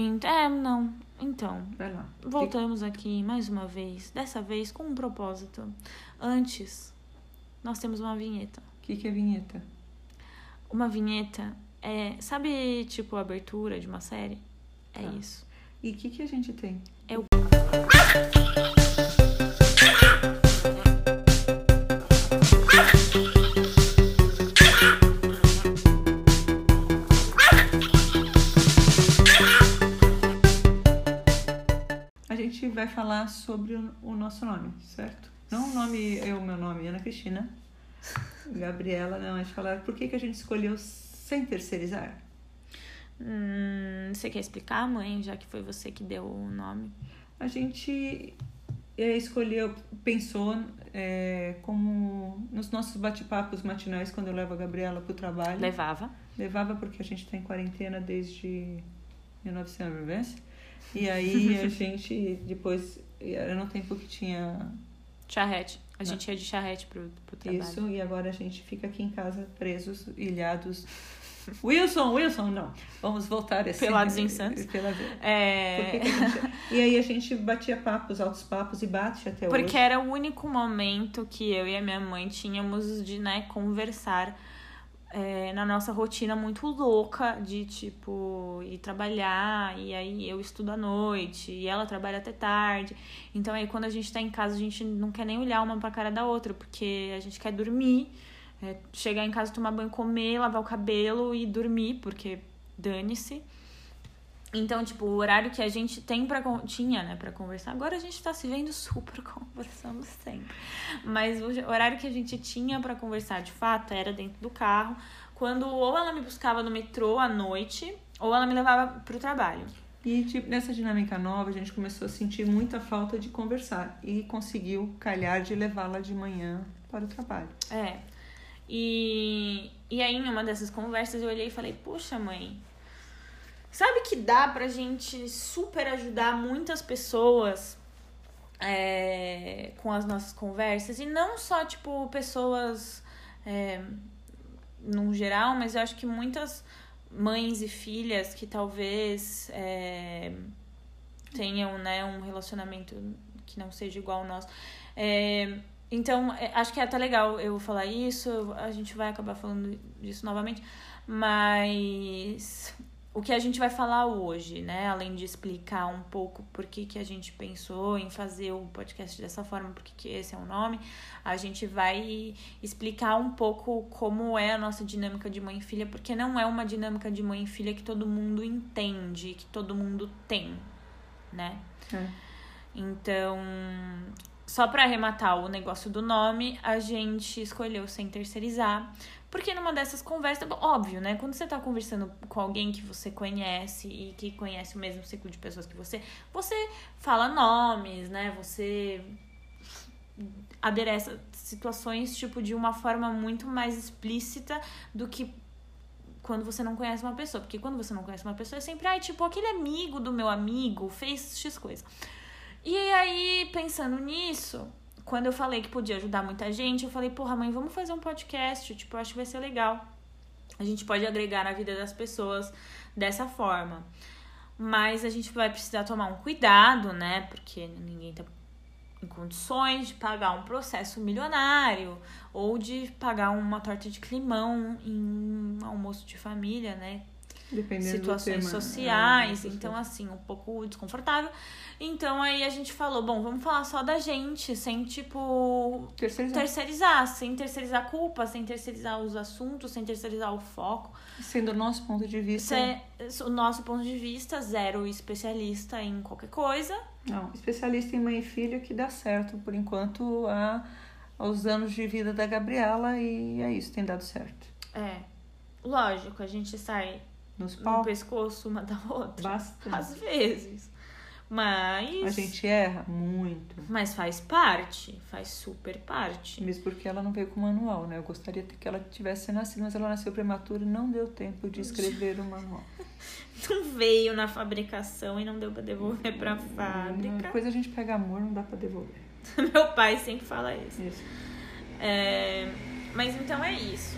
Ent- É, não. Então, Vai lá. voltamos aqui mais uma vez. Dessa vez com um propósito. Antes, nós temos uma vinheta. O que, que é vinheta? Uma vinheta é. Sabe, tipo, a abertura de uma série? É Tá. isso. E o que, que a gente tem? É o. vai falar sobre o, nosso nome, certo? Não o nome, é o meu nome, Ana Cristina. Gabriela, não, a gente falar por que, que a gente escolheu sem terceirizar. Hum, você quer explicar, mãe, já que foi você que deu o nome? A gente é, escolheu, pensou é, como nos nossos bate-papos matinais, quando eu levo a Gabriela para o trabalho. Levava. Levava porque a gente está em quarentena desde 1990. E aí a gente depois era no tempo que tinha Charrete. A gente ia de charrete pro, pro trabalho. isso e agora a gente fica aqui em casa presos, ilhados. Wilson, Wilson, não. Vamos voltar assim. Pelados em Santos. Pela... É. gente- E aí a gente batia papos, altos papos e bate até Porque hoje. era o único momento que eu e a minha mãe tínhamos de, né, conversar é, na nossa rotina muito louca de, tipo, ir trabalhar, e aí eu estudo à noite, e ela trabalha até tarde. Então aí quando a gente tá em casa, a gente não quer nem olhar uma pra cara da outra, porque a gente quer dormir, é, chegar em casa, tomar banho, comer, lavar o cabelo e dormir, porque dane-se. Então, tipo, o horário que a gente tem pra, con- tinha, né, pra conversar. Agora a gente tá se vendo super conversando sempre. Mas o horário que a gente tinha pra conversar, de fato, era dentro do carro. Quando ou ela me buscava no metrô à noite, ou ela me levava pro trabalho. E tipo, nessa dinâmica nova, a gente começou a sentir muita falta de conversar e conseguiu calhar de levá-la de manhã para o trabalho. É. E, e aí, em uma dessas conversas, eu olhei e falei: Puxa, mãe, sabe que dá pra gente super ajudar muitas pessoas é, com as nossas conversas? E não só, tipo, pessoas é, num geral, mas eu acho que muitas mães e filhas que talvez é, tenham né, um relacionamento que não seja igual ao nosso. É, então, é, acho que é até legal eu falar isso, a gente vai acabar falando disso novamente, mas o que a gente vai falar hoje, né? Além de explicar um pouco por que, que a gente pensou em fazer o podcast dessa forma, porque que esse é o nome, a gente vai explicar um pouco como é a nossa dinâmica de mãe e filha, porque não é uma dinâmica de mãe e filha que todo mundo entende, que todo mundo tem, né? É. Então, só para arrematar o negócio do nome, a gente escolheu sem terceirizar. Porque numa dessas conversas, óbvio, né? Quando você tá conversando com alguém que você conhece e que conhece o mesmo ciclo de pessoas que você, você fala nomes, né? Você adereça situações, tipo, de uma forma muito mais explícita do que quando você não conhece uma pessoa. Porque quando você não conhece uma pessoa, é sempre, ai, tipo, aquele amigo do meu amigo fez X coisa. E aí, pensando nisso, quando eu falei que podia ajudar muita gente, eu falei, porra, mãe, vamos fazer um podcast. Tipo, acho que vai ser legal. A gente pode agregar na vida das pessoas dessa forma. Mas a gente vai precisar tomar um cuidado, né? Porque ninguém tá em condições de pagar um processo milionário ou de pagar uma torta de climão em um almoço de família, né? Dependendo situações sociais, é, então assim, um pouco desconfortável. Então aí a gente falou, bom, vamos falar só da gente, sem tipo Terceirizar. terceirizar, sem terceirizar a culpa, sem terceirizar os assuntos, sem terceirizar o foco. Sendo o nosso ponto de vista. É o nosso ponto de vista, zero especialista em qualquer coisa. Não, especialista em mãe e filho que dá certo por enquanto a, aos anos de vida da Gabriela e é isso, tem dado certo. É. Lógico, a gente sai Nos no pau, pescoço uma da outra. basta. Às vezes. Mas. A gente erra muito. Mas faz parte, faz super parte. Mesmo porque ela não veio com manual, né? Eu gostaria que ela tivesse nascido, mas ela nasceu prematura e não deu tempo de escrever o manual. Não veio na fabricação e não deu pra devolver pra fábrica. Depois a gente pega amor, não dá pra devolver. Meu pai sempre fala isso. Isso. É, Mas então é isso.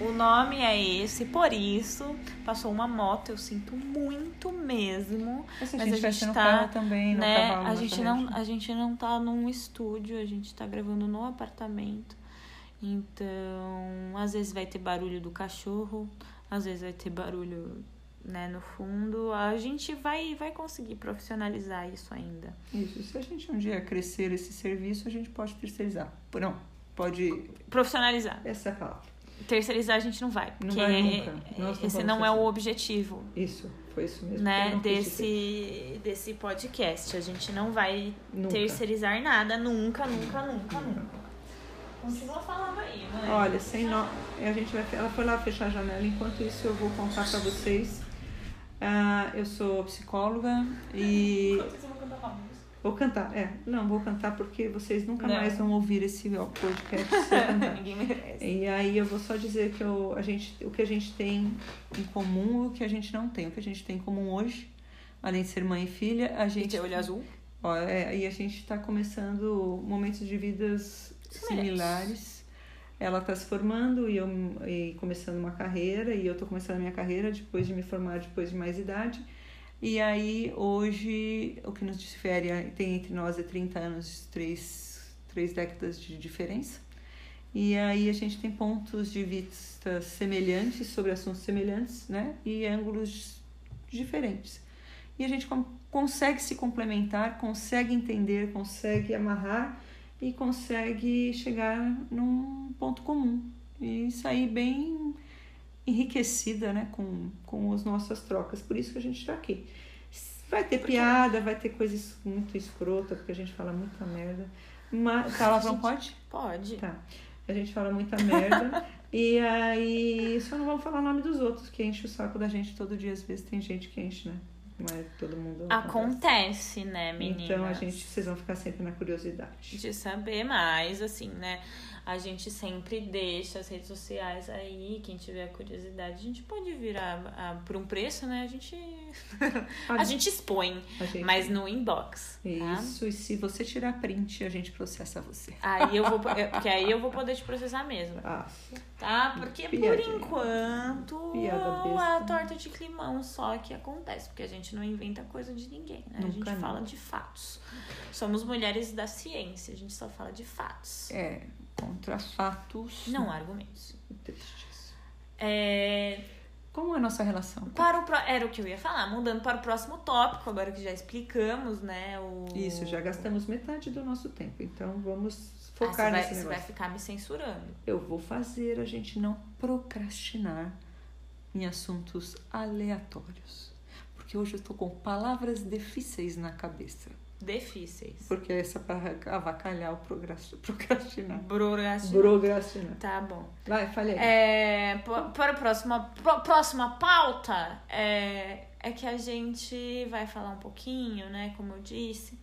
O nome é esse, por isso passou uma moto, eu sinto muito mesmo. Mas gente a vai gente ser no tá, carro também, no né? cavalo, A gente não, a gente não tá num estúdio, a gente tá gravando no apartamento. Então, às vezes vai ter barulho do cachorro, às vezes vai ter barulho, né, no fundo. A gente vai vai conseguir profissionalizar isso ainda. Isso, se a gente um dia crescer esse serviço, a gente pode terceirizar. Não, pode... Profissionalizar. Essa é a palavra. Terceirizar a gente não vai, Não vai nunca. Nós esse não é o objetivo, Isso, foi isso mesmo. Né, desse desse podcast. A gente não vai Nunca. terceirizar nada nunca, nunca, nunca, nunca. Continua falando aí, mãe. Olha, sem nó. A gente vai. Ela foi lá fechar a janela. Enquanto isso, eu vou contar pra vocês. Ah, eu sou psicóloga e vou cantar. É, não, vou cantar porque vocês nunca Não. mais vão ouvir esse ó, podcast. Ninguém merece. E aí eu vou só dizer que eu, a gente, o que a gente tem em comum e o que a gente não tem. O que a gente tem em comum hoje, além de ser mãe e filha, a gente. Gente, olho azul. Ó, é, e a gente está começando momentos de vidas similares. Ela está se formando e eu e começando uma carreira, e eu estou começando a minha carreira depois de me formar, depois de mais idade. E aí, hoje, o que nos difere tem entre nós é 30 anos, três, três décadas de diferença. E aí a gente tem pontos de vista semelhantes sobre assuntos semelhantes, né? E ângulos diferentes. E a gente consegue se complementar, consegue entender, consegue amarrar e consegue chegar num ponto comum. E sair bem enriquecida, né? Com, com as nossas trocas. Por isso que a gente está aqui. Vai ter piada, vai ter coisas muito escrota, porque a gente fala muita merda. Mas, palavrão Gente, pode? Pode. Tá. A gente fala muita merda. e aí, só não vamos falar o nome dos outros, que enche o saco da gente todo dia. Às vezes tem gente que enche, né? Não é todo mundo. Acontece, né, meninas? Então a gente, vocês vão ficar sempre na curiosidade. de saber mais, assim, né? A gente sempre deixa as redes sociais aí, quem tiver curiosidade, a gente pode virar a, por um preço, né? A gente a gente expõe, a gente- mas no inbox, tá? Isso, e se você tirar print, a gente processa você. Aí eu vou, porque aí eu vou poder te processar mesmo, Ah, tá? Porque por Piadinha. enquanto Piada besta. a torta de climão só que acontece, porque a gente não inventa coisa de ninguém, né? a Nunca gente não. fala de fatos. Somos mulheres da ciência, a gente só fala de fatos, é, contra fatos não argumentos. tristes. É, Como é a nossa relação? para o pro... Era o que eu ia falar, mudando para o próximo tópico, agora que já explicamos, né? O... Isso, já gastamos metade do nosso tempo, então vamos Ah, focar vai, nesse você vai negócio. ficar me censurando. Eu vou fazer a gente não procrastinar em assuntos aleatórios. Porque hoje eu tô com palavras difíceis na cabeça. Difíceis. Porque essa para avacalhar o procrastinar. Procrastinar. Procrastinar. Tá bom. Vai, falei. É, para a próxima, pro- próxima pauta, é, é que a gente vai falar um pouquinho, né, como eu disse,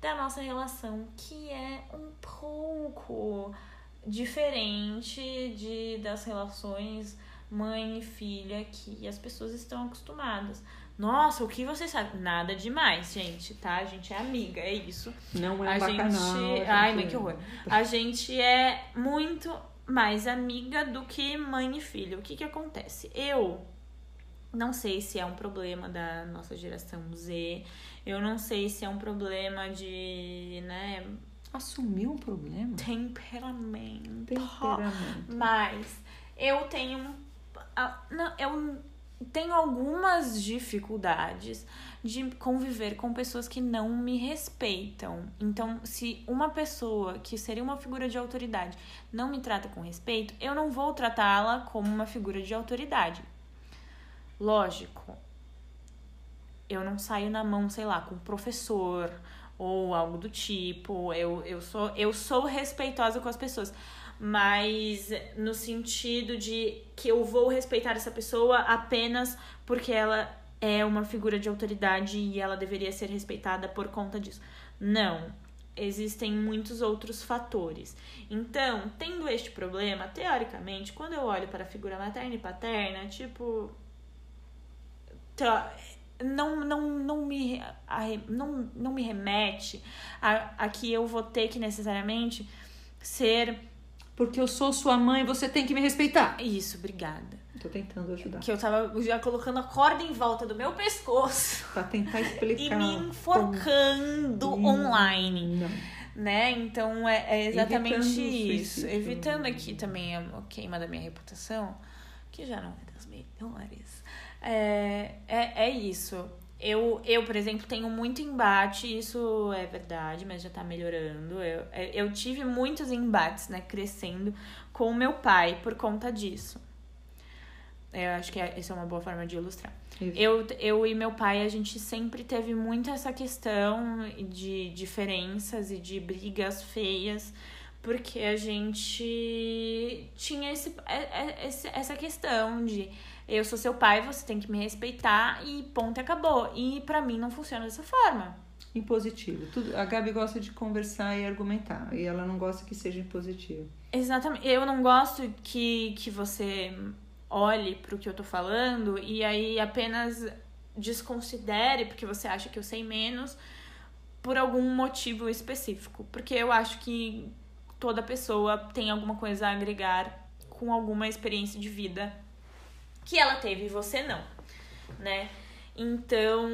da nossa relação, que é um pouco diferente de, das relações mãe e filha que as pessoas estão acostumadas. Nossa, o que você sabe? Nada demais, gente, tá? A gente é amiga, é isso. Não é um A bacanal. gente. a Ai, gente- mas que horror. A gente é muito mais amiga do que mãe e filho. O que que acontece? Eu não sei se é um problema da nossa geração Z. Eu não sei se é um problema de, né, Assumiu um problema? temperamento. Temperamento. Mas eu tenho. Não, eu tenho algumas dificuldades de conviver com pessoas que não me respeitam. Então, se uma pessoa que seria uma figura de autoridade não me trata com respeito, eu não vou tratá-la como uma figura de autoridade. Lógico, eu não saio na mão, sei lá, com professor ou algo do tipo. Eu, eu, sou, eu sou respeitosa com as pessoas. Mas no sentido de que eu vou respeitar essa pessoa apenas porque ela é uma figura de autoridade e ela deveria ser respeitada por conta disso. Não. Existem muitos outros fatores. Então, tendo este problema, teoricamente, quando eu olho para a figura materna e paterna, tipo. não, não, não, me, não, não me remete a, a que eu vou ter que necessariamente ser porque eu sou sua mãe, você tem que me respeitar. Isso, obrigada. Tô tentando ajudar. Que eu tava já colocando a corda em volta do meu pescoço. Pra tentar explicar. e me enforcando como... online. Não. Né? Então é, é exatamente Evitando isso. Evitando aqui também a queima da minha reputação, que já não é das melhores. É, é, é isso. Eu, eu, por exemplo, tenho muito embate, isso é verdade, mas já tá melhorando. Eu, eu tive muitos embates, né, crescendo com o meu pai por conta disso. Eu acho que é- essa é uma boa forma de ilustrar. Isso. Eu, eu e meu pai, a gente sempre teve muito essa questão de diferenças e de brigas feias, porque a gente tinha esse, é- é- esse- essa questão de eu sou seu pai, você tem que me respeitar e ponto e acabou. E pra mim não funciona dessa forma. Impositivo. Tudo, a Gabi gosta de conversar e argumentar. E ela não gosta que seja impositivo. Exatamente. Eu não gosto que, que você olhe pro que eu tô falando e aí apenas desconsidere porque você acha que eu sei menos por algum motivo específico. Porque eu acho que toda pessoa tem alguma coisa a agregar com alguma experiência de vida que ela teve e você não, né? Então,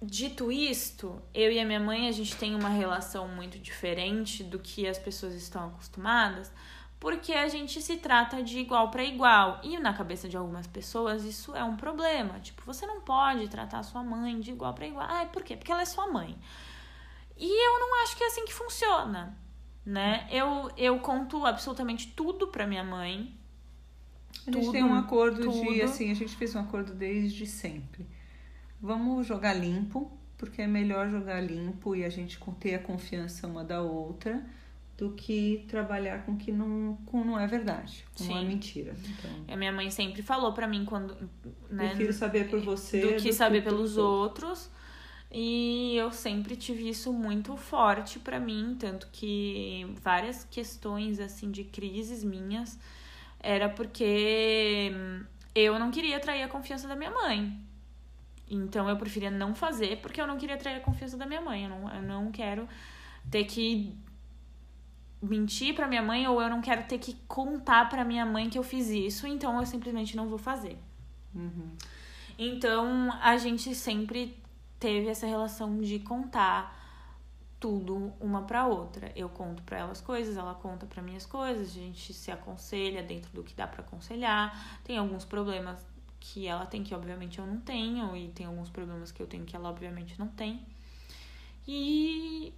dito isto, eu e a minha mãe a gente tem uma relação muito diferente do que as pessoas estão acostumadas, porque a gente se trata de igual para igual. E na cabeça de algumas pessoas isso é um problema. Tipo, você não pode tratar sua mãe de igual para igual. Ah, por quê? Porque ela é sua mãe. E eu não acho que é assim que funciona, né? Eu, eu conto absolutamente tudo pra minha mãe. A gente Tudo, tem um acordo de, tudo. assim, a gente fez um acordo desde sempre. Vamos jogar limpo, porque é melhor jogar limpo e a gente ter a confiança uma da outra do que trabalhar com que não, com não é verdade, com é Sim. mentira. Então, A minha mãe sempre falou pra mim quando, né, prefiro saber por você do que saber por pelos outros. E eu sempre tive isso muito forte pra mim, tanto que várias questões assim de crises minhas era porque hum, eu não queria atrair a confiança da minha mãe. Então eu preferia não fazer porque eu não queria atrair a confiança da minha mãe. Eu não, eu não quero ter que mentir pra minha mãe ou eu não quero ter que contar pra minha mãe que eu fiz isso, então eu simplesmente não vou fazer. Uhum. Então a gente sempre teve essa relação de contar tudo uma pra outra. Eu conto pra ela as coisas, ela conta pra mim as coisas, a gente se aconselha dentro do que dá pra aconselhar. Tem alguns problemas que ela tem que obviamente eu não tenho e tem alguns problemas que eu tenho que ela obviamente não tem. E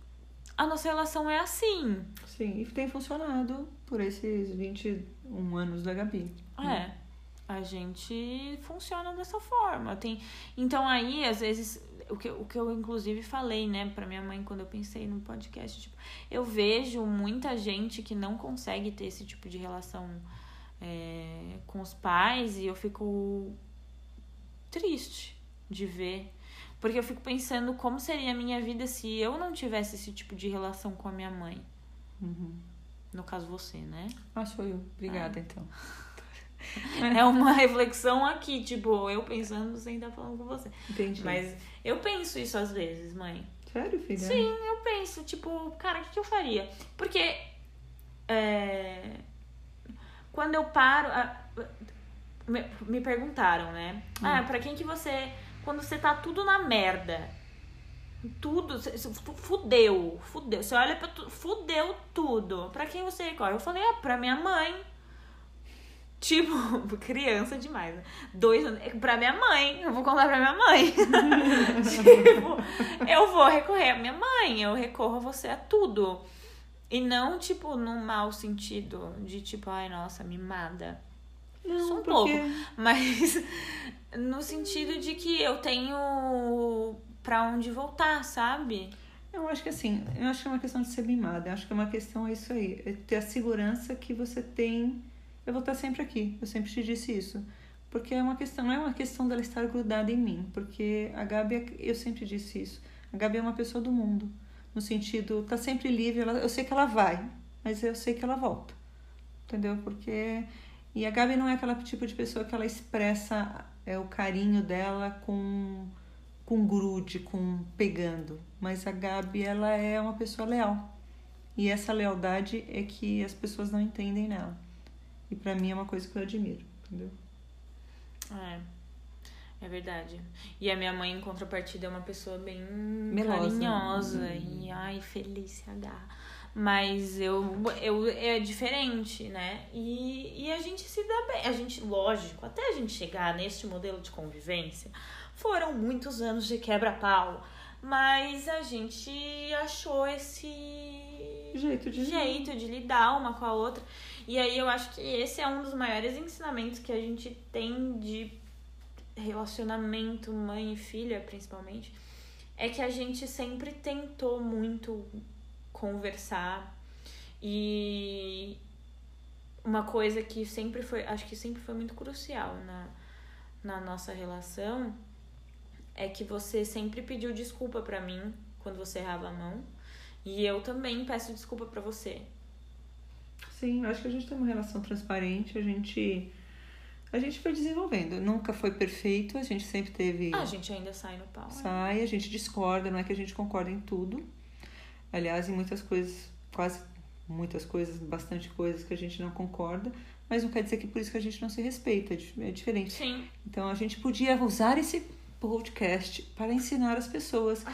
a nossa relação é assim. Sim, e tem funcionado por esses 21 anos da Gabi. É. A gente funciona dessa forma. Tem... Então aí, às vezes, o que, o que eu inclusive falei, né, pra minha mãe quando eu pensei no podcast, tipo, eu vejo muita gente que não consegue ter esse tipo de relação é, com os pais e eu fico triste de ver. Porque eu fico pensando como seria a minha vida se eu não tivesse esse tipo de relação com a minha mãe. Uhum. No caso, você, né? Ah, sou eu. Obrigada, então. É uma reflexão aqui, tipo, eu pensando sem estar falando com você. Entendi. Mas eu penso isso às vezes, mãe. Sério, filha? Sim, eu penso, tipo, cara, o que, que eu faria? Porque é, quando eu paro. me, me perguntaram, né? Ah, pra quem que você. Quando você tá tudo na merda. Tudo, fudeu, fudeu. Você olha pra tudo, fudeu tudo. Pra quem você recorre? Eu falei, ah, pra minha mãe. Tipo, criança demais, né? Dois anos. é Pra minha mãe. Eu vou contar pra minha mãe. tipo, eu vou recorrer à minha mãe. Eu recorro a você a tudo. E não, tipo, num mau sentido. De tipo, ai, nossa, mimada. Não, Só um pouco. Mas no sentido de que eu tenho pra onde voltar, sabe? Eu acho que assim, eu acho que é uma questão de ser mimada. Eu acho que é uma questão, é isso aí. É ter a segurança que você tem. Eu vou estar sempre aqui. Eu sempre te disse isso. Porque é uma questão, não é uma questão dela estar grudada em mim. Porque a Gabi, eu sempre disse isso. A Gabi é uma pessoa do mundo. No sentido, tá sempre livre. Ela, eu sei que ela vai, mas eu sei que ela volta. Entendeu? Porque. E a Gabi não é aquela tipo de pessoa que ela expressa é, o carinho dela com com grude, com pegando. Mas a Gabi, ela é uma pessoa leal. E essa lealdade é que as pessoas não entendem nela. E para mim é uma coisa que eu admiro, entendeu? É. É verdade. E a minha mãe, em contrapartida, é uma pessoa bem Melosa. carinhosa e, ai, Felícia H. Mas eu, eu é diferente, né? E, e a gente se dá bem. A gente, lógico, até a gente chegar neste modelo de convivência, foram muitos anos de quebra-pau. Mas a gente achou esse Jeito de jeito de lidar uma com a outra. E aí eu acho que esse é um dos maiores ensinamentos que a gente tem de relacionamento mãe e filha, principalmente, é que a gente sempre tentou muito conversar e uma coisa que sempre foi, acho que sempre foi muito crucial na, na nossa relação é que você sempre pediu desculpa pra mim quando você errava a mão e eu também peço desculpa pra você. Sim, acho que a gente tem uma relação transparente, a gente a gente foi desenvolvendo. Nunca foi perfeito, a gente sempre teve a gente ainda sai no pau. né? sai, a gente discorda, não é que a gente concorda em tudo. Aliás, em muitas coisas, quase muitas coisas, bastante coisas que a gente não concorda, mas não quer dizer que por isso que a gente não se respeita, é é diferente. Sim, Então a gente podia usar esse podcast para ensinar as pessoas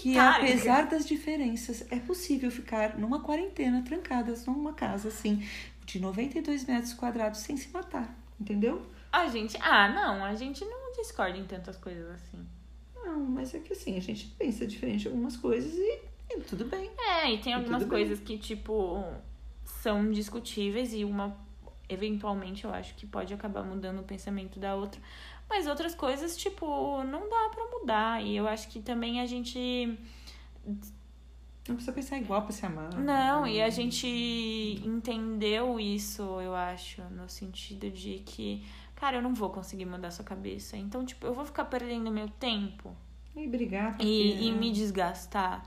que apesar das diferenças é possível ficar numa quarentena trancadas numa casa assim de 92 metros quadrados sem se matar, entendeu? A gente. Ah, não, a gente não discorda em tantas coisas assim. Não, mas é que assim, a gente pensa diferente em algumas coisas e, e tudo bem. É, e tem E algumas bem. coisas que, tipo, são discutíveis e uma, eventualmente, eu acho que pode acabar mudando o pensamento da outra. Mas outras coisas, tipo, não dá pra mudar. E eu acho que também a gente. Não precisa pensar igual pra se amar. Não, e a gente entendeu isso, eu acho, no sentido de que, cara, eu não vou conseguir mudar sua cabeça. Então, tipo, eu vou ficar perdendo meu tempo. E brigar porque... e, e me desgastar.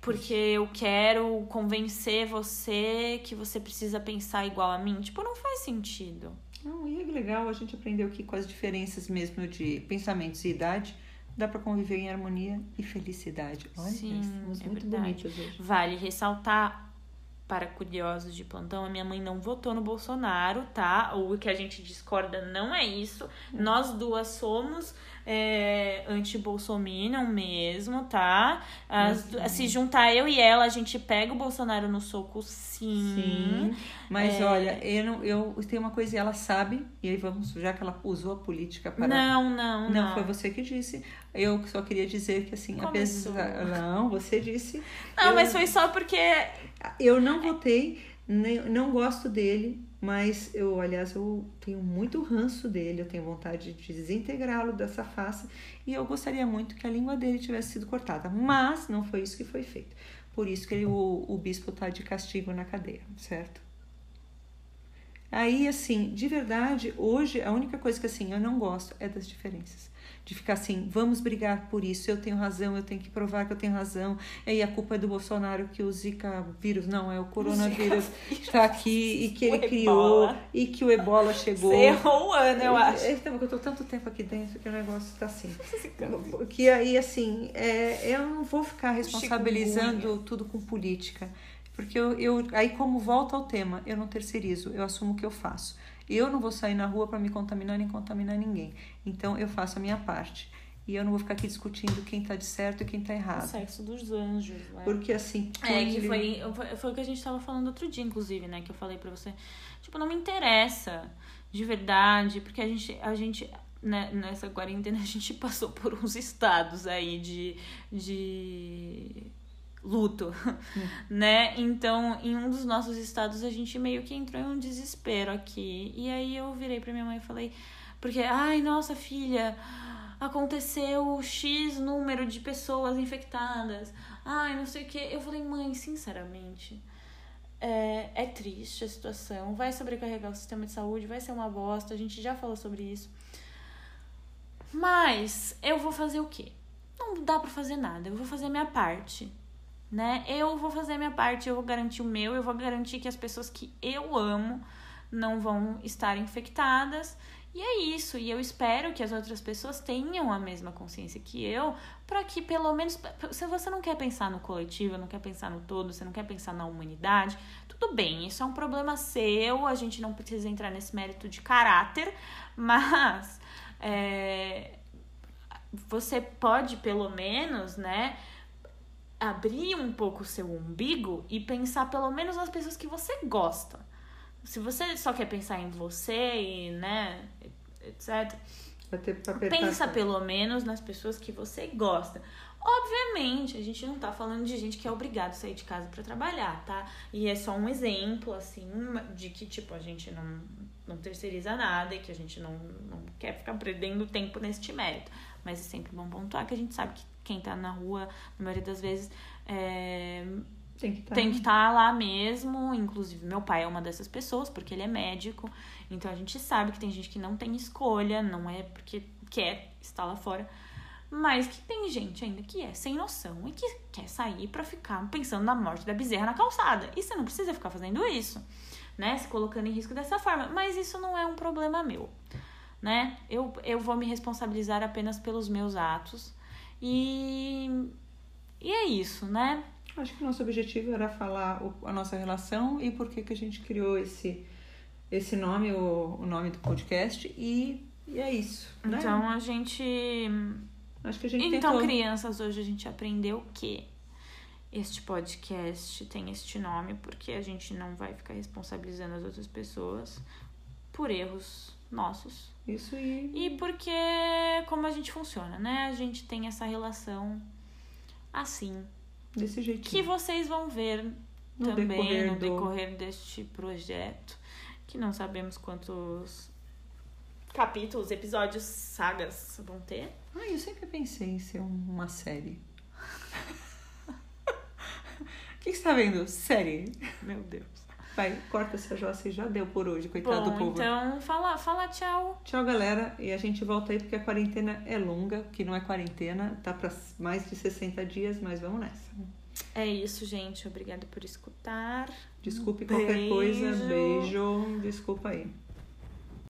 Porque eu quero convencer você que você precisa pensar igual a mim. Tipo, não faz sentido. Não, e é legal, a gente aprendeu que com as diferenças mesmo de pensamentos e idade, dá pra conviver em harmonia e felicidade. Olha, Sim, estamos é muito verdade. bonitas hoje. Vale ressaltar para curiosos de plantão, a minha mãe não votou no Bolsonaro, tá? O que a gente discorda não é isso. Nós duas somos é, anti-Bolsominion mesmo, tá? As- Uhum. Se juntar eu e ela, a gente pega o Bolsonaro no soco, sim. Sim, mas É. olha, eu, não, eu tenho uma coisa e ela sabe, e aí vamos, já que ela usou a política para. Não, não, não. Não, foi você que disse. Eu só queria dizer que assim, Começou. apesar. Não, você disse. Não, eu, mas foi só porque. Eu não votei, nem, não gosto dele, mas eu, aliás, eu tenho muito ranço dele, eu tenho vontade de desintegrá-lo dessa face e eu gostaria muito que a língua dele tivesse sido cortada, mas não foi isso que foi feito. Por isso que ele- o, o bispo tá de castigo na cadeia, certo? Aí, assim, de verdade, hoje a única coisa que assim eu não gosto é das diferenças. De ficar assim, vamos brigar por isso, eu tenho razão, eu tenho que provar que eu tenho razão. E aí a culpa é do Bolsonaro que o Zika vírus, não, é o coronavírus está aqui e que ele criou ebola. e que o ebola chegou. Você errou o ano, eu acho. É, então, eu tô tanto tempo aqui dentro que o negócio tá assim. Que aí, assim, é, eu não vou ficar responsabilizando tudo com política. Porque eu, eu, aí, como volta ao tema, eu não terceirizo, eu assumo o que eu faço. Eu não vou sair na rua para me contaminar nem contaminar ninguém. Então, eu faço a minha parte. E eu não vou ficar aqui discutindo quem tá de certo e quem tá O errado. sexo dos anjos, né? Porque, assim, É, que ele- foi, foi, o que a gente tava falando outro dia, inclusive, né? Que eu falei pra você. Tipo, não me interessa, de verdade, porque a gente, a gente né, nessa quarentena, a gente passou por uns estados aí de, de luto, né? Então, em um dos nossos estados, a gente meio que entrou em um desespero aqui. E aí eu virei pra minha mãe e falei, porque, ai, nossa filha, aconteceu X número de pessoas infectadas. Ai, não sei o que. Eu falei, mãe, sinceramente, é, é triste a situação. Vai sobrecarregar o sistema de saúde, vai ser uma bosta. A gente já falou sobre isso. Mas eu vou fazer o quê? Não dá pra fazer nada. Eu vou fazer a minha parte. Né? Eu vou fazer minha parte, eu vou garantir o meu, eu vou garantir que as pessoas que eu amo não vão estar infectadas. E é isso, e eu espero que as outras pessoas tenham a mesma consciência que eu, para que pelo menos, se você não quer pensar no coletivo, não quer pensar no todo, você não quer pensar na humanidade, tudo bem, isso é um problema seu, a gente não precisa entrar nesse mérito de caráter, mas é, você pode pelo menos, né, abrir um pouco o seu umbigo e pensar pelo menos nas pessoas que você gosta. Se você só quer pensar em você e, né, etc. Pensa pelo menos nas pessoas que você gosta. Obviamente, a gente não tá falando de gente que é obrigado a sair de casa para trabalhar, tá? E é só um exemplo, assim, de que, tipo, a gente não, não terceiriza nada e que a gente não, não quer ficar perdendo tempo neste mérito. Mas é sempre bom pontuar que a gente sabe que quem tá na rua, na maioria das vezes, é, tem que tá. estar tá lá mesmo. Inclusive, meu pai é uma dessas pessoas, porque ele é médico. Então a gente sabe que tem gente que não tem escolha, não é porque quer estar lá fora. Mas que tem gente ainda que é sem noção e que quer sair para ficar pensando na morte da bezerra na calçada. E você não precisa ficar fazendo isso, né? Se colocando em risco dessa forma. Mas isso não é um problema meu, né? Eu, eu vou me responsabilizar apenas pelos meus atos. E, e é isso, né? Acho que o nosso objetivo era falar o, a nossa relação e por que, que a gente criou esse, esse nome, o, o nome do podcast. E, e é isso. Né? Então a gente. Acho que a gente Então, tentou... crianças, hoje a gente aprendeu que este podcast tem este nome porque a gente não vai ficar responsabilizando as outras pessoas por erros nossos. Isso e. E porque como a gente funciona, né? A gente tem essa relação assim. Desse jeito. Que vocês vão ver No também decorrer no do- decorrer deste projeto. Que não sabemos quantos capítulos, episódios, sagas vão ter. Ah, eu sempre pensei em ser uma série. O que, que você tá vendo? Série. Meu Deus. Vai, corta essa jossa e já deu por hoje, coitado do Bom, povo. então fala, fala tchau. Tchau, galera. E a gente volta aí porque a quarentena é longa, que não é quarentena, tá pra mais de 60 dias, mas vamos nessa. É isso, gente. Obrigada por escutar. Desculpe Um qualquer coisa. beijo. Beijo. Desculpa aí.